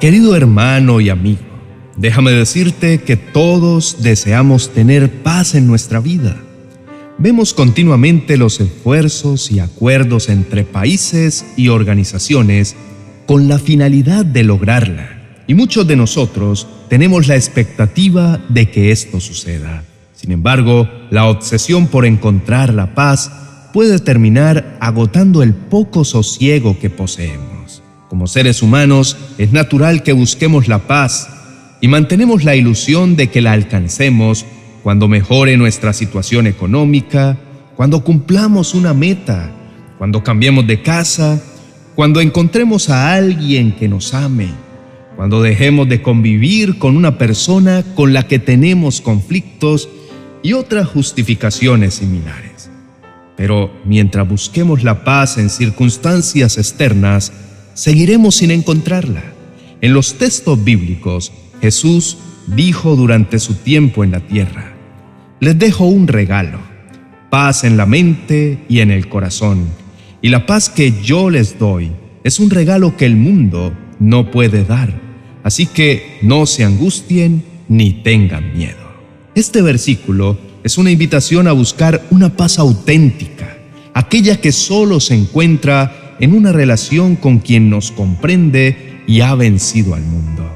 Querido hermano y amigo, déjame decirte que todos deseamos tener paz en nuestra vida. Vemos continuamente los esfuerzos y acuerdos entre países y organizaciones con la finalidad de lograrla. Y muchos de nosotros tenemos la expectativa de que esto suceda. Sin embargo, la obsesión por encontrar la paz puede terminar agotando el poco sosiego que poseemos. Como seres humanos, es natural que busquemos la paz y mantenemos la ilusión de que la alcancemos cuando mejore nuestra situación económica, cuando cumplamos una meta, cuando cambiemos de casa, cuando encontremos a alguien que nos ame, cuando dejemos de convivir con una persona con la que tenemos conflictos y otras justificaciones similares. Pero mientras busquemos la paz en circunstancias externas, seguiremos sin encontrarla. En los textos bíblicos, Jesús dijo durante su tiempo en la tierra, les dejo un regalo, paz en la mente y en el corazón. Y la paz que yo les doy es un regalo que el mundo no puede dar. Así que no se angustien ni tengan miedo. Este versículo es una invitación a buscar una paz auténtica, aquella que solo se encuentra en una relación con quien nos comprende y ha vencido al mundo.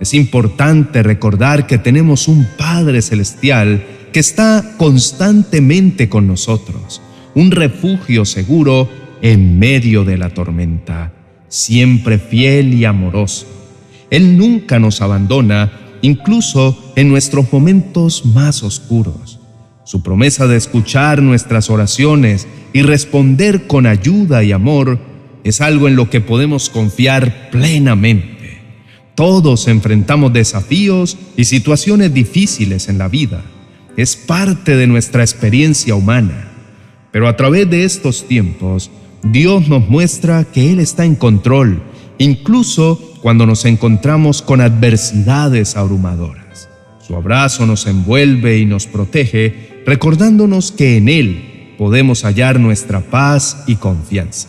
Es importante recordar que tenemos un Padre Celestial que está constantemente con nosotros, un refugio seguro en medio de la tormenta, siempre fiel y amoroso. Él nunca nos abandona, incluso en nuestros momentos más oscuros. Su promesa de escuchar nuestras oraciones y responder con ayuda y amor es algo en lo que podemos confiar plenamente. Todos enfrentamos desafíos y situaciones difíciles en la vida es parte de nuestra experiencia humana. Pero a través de estos tiempos, Dios nos muestra que Él está en control, incluso cuando nos encontramos con adversidades abrumadoras. Su abrazo nos envuelve y nos protege, recordándonos que en Él podemos hallar nuestra paz y confianza.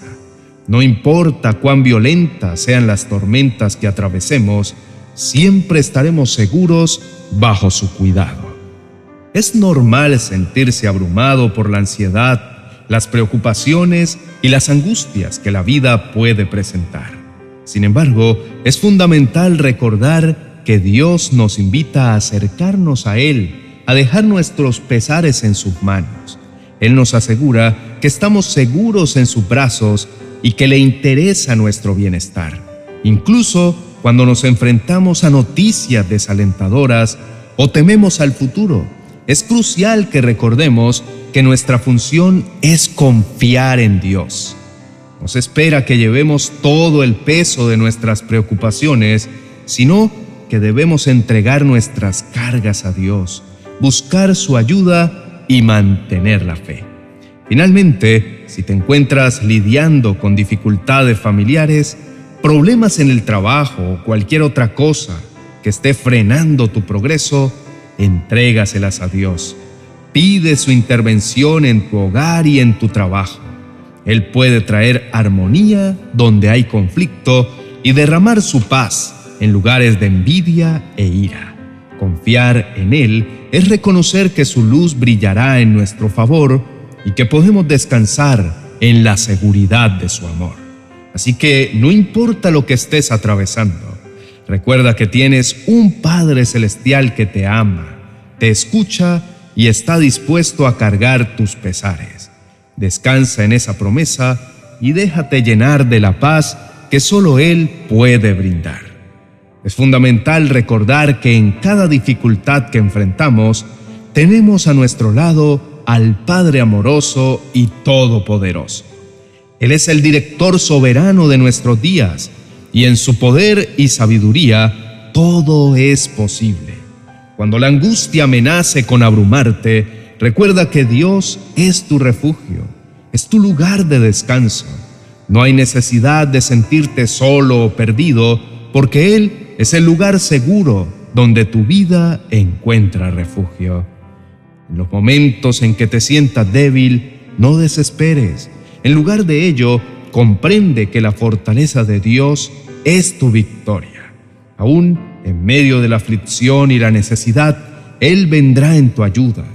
No importa cuán violentas sean las tormentas que atravesemos, siempre estaremos seguros bajo su cuidado. Es normal sentirse abrumado por la ansiedad, las preocupaciones y las angustias que la vida puede presentar. Sin embargo, es fundamental recordar que Dios nos invita a acercarnos a Él, a dejar nuestros pesares en sus manos. Él nos asegura que estamos seguros en sus brazos y que le interesa nuestro bienestar. Incluso cuando nos enfrentamos a noticias desalentadoras o tememos al futuro, es crucial que recordemos que nuestra función es confiar en Dios. Nos espera que llevemos todo el peso de nuestras preocupaciones, sino debemos entregar nuestras cargas a Dios, buscar su ayuda y mantener la fe. Finalmente, si te encuentras lidiando con dificultades familiares, problemas en el trabajo o cualquier otra cosa que esté frenando tu progreso, entrégaselas a Dios. Pide su intervención en tu hogar y en tu trabajo. Él puede traer armonía donde hay conflicto y derramar su paz en lugares de envidia e ira. Confiar en Él es reconocer que su luz brillará en nuestro favor y que podemos descansar en la seguridad de su amor. Así que no importa lo que estés atravesando, Recuerda que tienes un Padre Celestial que te ama, te escucha y está dispuesto a cargar tus pesares. Descansa en esa promesa y déjate llenar de la paz que solo Él puede brindar. Es fundamental recordar que en cada dificultad que enfrentamos, tenemos a nuestro lado al Padre amoroso y todopoderoso. Él es el director soberano de nuestros días y en su poder y sabiduría todo es posible. Cuando la angustia amenace con abrumarte, recuerda que Dios es tu refugio, es tu lugar de descanso. No hay necesidad de sentirte solo o perdido, porque Él es el lugar seguro donde tu vida encuentra refugio. En los momentos en que te sientas débil, no desesperes. En lugar de ello, comprende que la fortaleza de Dios es tu victoria. Aún en medio de la aflicción y la necesidad, Él vendrá en tu ayuda.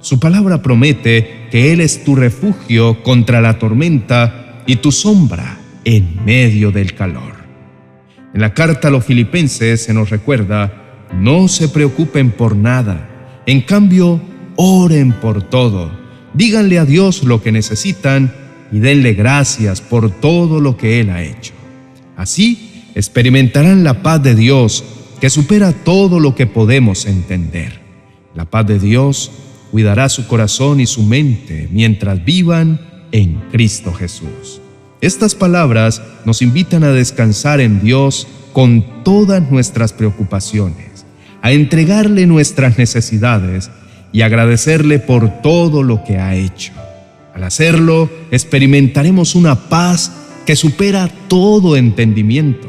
Su palabra promete que Él es tu refugio contra la tormenta y tu sombra en medio del calor. En la carta a los filipenses se nos recuerda, no se preocupen por nada, en cambio, oren por todo, díganle a Dios lo que necesitan y denle gracias por todo lo que Él ha hecho. Así experimentarán la paz de Dios que supera todo lo que podemos entender. La paz de Dios cuidará su corazón y su mente mientras vivan en Cristo Jesús. Estas palabras nos invitan a descansar en Dios con todas nuestras preocupaciones, a entregarle nuestras necesidades y agradecerle por todo lo que ha hecho. Al hacerlo, experimentaremos una paz que supera todo entendimiento.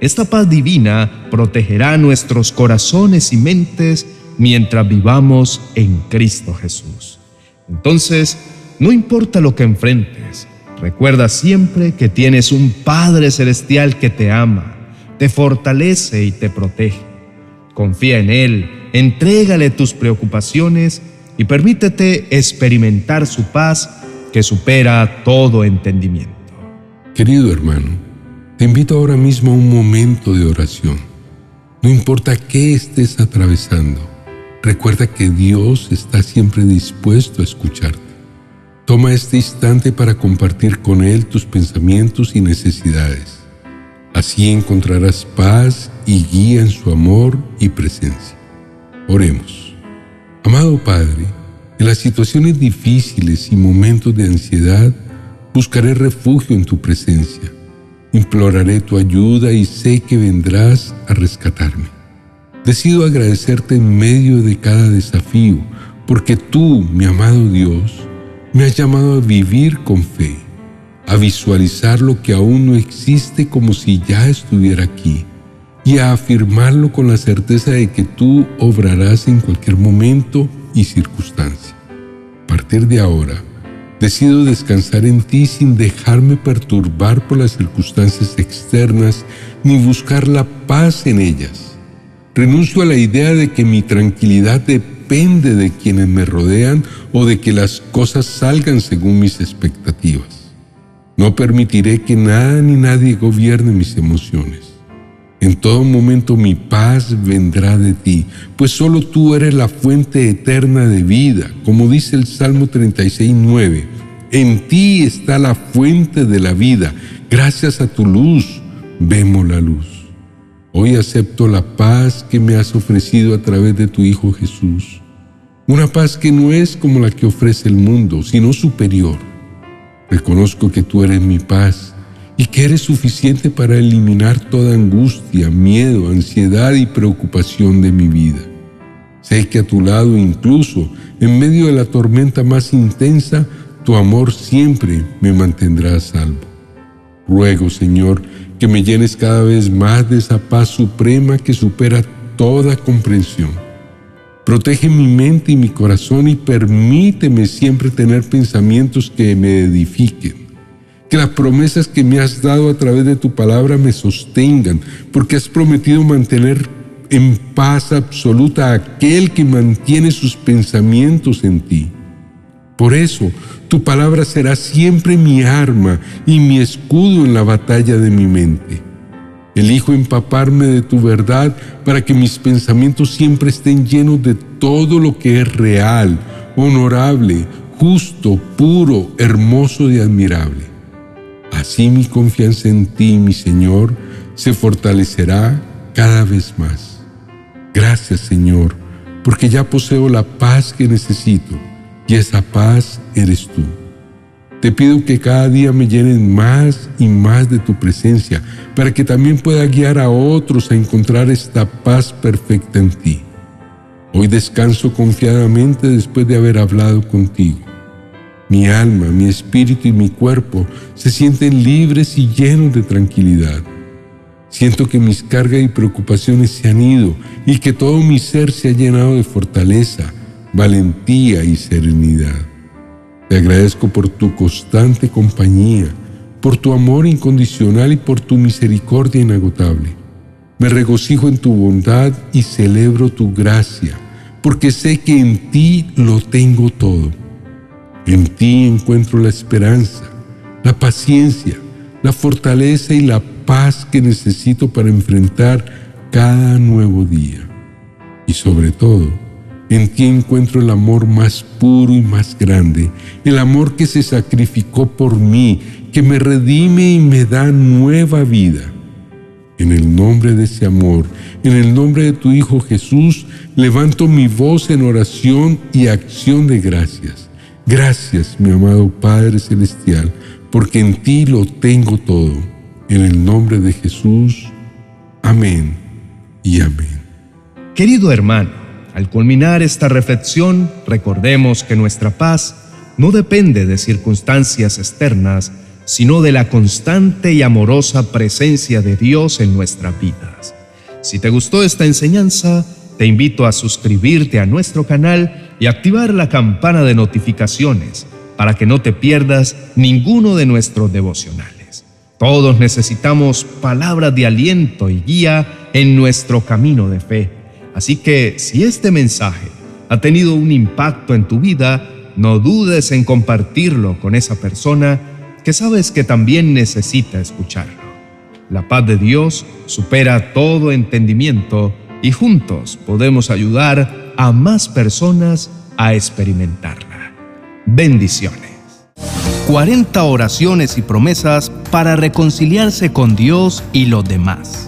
Esta paz divina protegerá nuestros corazones y mentes mientras vivamos en Cristo Jesús. Entonces, no importa lo que enfrentes, recuerda siempre que tienes un Padre Celestial que te ama, te fortalece y te protege. Confía en Él, entrégale tus preocupaciones y permítete experimentar su paz que supera todo entendimiento. Querido hermano, te invito ahora mismo a un momento de oración. No importa qué estés atravesando, recuerda que Dios está siempre dispuesto a escucharte. Toma este instante para compartir con Él tus pensamientos y necesidades. Así encontrarás paz y guía en su amor y presencia. Oremos. Amado Padre, en las situaciones difíciles y momentos de ansiedad, buscaré refugio en tu presencia. Imploraré tu ayuda y sé que vendrás a rescatarme. Decido agradecerte en medio de cada desafío, porque tú, mi amado Dios, me has llamado a vivir con fe, a visualizar lo que aún no existe como si ya estuviera aquí y a afirmarlo con la certeza de que tú obrarás en cualquier momento y circunstancia. A partir de ahora, decido descansar en ti sin dejarme perturbar por las circunstancias externas ni buscar la paz en ellas. Renuncio a la idea de que mi tranquilidad depende de quienes me rodean o de que las cosas salgan según mis expectativas. No permitiré que nada ni nadie gobierne mis emociones. En todo momento mi paz vendrá de ti, pues solo tú eres la fuente eterna de vida, como dice el Salmo 36, 9. En ti está la fuente de la vida. Gracias a tu luz vemos la luz. Hoy acepto la paz que me has ofrecido a través de tu Hijo Jesús. Una paz que no es como la que ofrece el mundo, sino superior. Reconozco que tú eres mi paz y que eres suficiente para eliminar toda angustia, miedo, ansiedad y preocupación de mi vida. Sé que a tu lado, incluso en medio de la tormenta más intensa, tu amor siempre me mantendrá a salvo. Ruego, Señor, que me llenes cada vez más de esa paz suprema que supera toda comprensión. Protege mi mente y mi corazón y permíteme siempre tener pensamientos que me edifiquen que las promesas que me has dado a través de tu palabra me sostengan, porque has prometido mantener en paz absoluta a aquel que mantiene sus pensamientos en ti. Por eso, tu palabra será siempre mi arma y mi escudo en la batalla de mi mente. Elijo empaparme de tu verdad para que mis pensamientos siempre estén llenos de todo lo que es real, honorable, justo, puro, hermoso y admirable. Así mi confianza en ti, mi Señor, se fortalecerá cada vez más. Gracias, Señor, porque ya poseo la paz que necesito y esa paz eres tú. Te pido que cada día me llenen más y más de tu presencia para que también pueda guiar a otros a encontrar esta paz perfecta en ti. Hoy descanso confiadamente después de haber hablado contigo. Mi alma, mi espíritu y mi cuerpo se sienten libres y llenos de tranquilidad. Siento que mis cargas y preocupaciones se han ido y que todo mi ser se ha llenado de fortaleza, valentía y serenidad. Te agradezco por tu constante compañía, por tu amor incondicional y por tu misericordia inagotable. Me regocijo en tu bondad y celebro tu gracia, porque sé que en ti lo tengo todo. En ti encuentro la esperanza, la paciencia, la fortaleza y la paz que necesito para enfrentar cada nuevo día. Y sobre todo, en ti encuentro el amor más puro y más grande, el amor que se sacrificó por mí, que me redime y me da nueva vida. En el nombre de ese amor, en el nombre de tu Hijo Jesús, levanto mi voz en oración y acción de gracias. Gracias, mi amado Padre Celestial, porque en ti lo tengo todo. En el nombre de Jesús. Amén y amén. Querido hermano, al culminar esta reflexión, recordemos que nuestra paz no depende de circunstancias externas, sino de la constante y amorosa presencia de Dios en nuestras vidas. Si te gustó esta enseñanza, te invito a suscribirte a nuestro canal y activar la campana de notificaciones para que no te pierdas ninguno de nuestros devocionales. Todos necesitamos palabras de aliento y guía en nuestro camino de fe. Así que si este mensaje ha tenido un impacto en tu vida, no dudes en compartirlo con esa persona que sabes que también necesita escucharlo. La paz de Dios supera todo entendimiento y juntos podemos ayudar a más personas a experimentarla. Bendiciones. 40 oraciones y promesas para reconciliarse con Dios y los demás.